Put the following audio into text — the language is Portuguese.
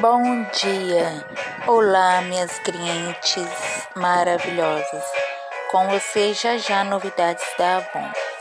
Bom dia! Olá, minhas clientes maravilhosas! Com vocês já já novidades da Avon.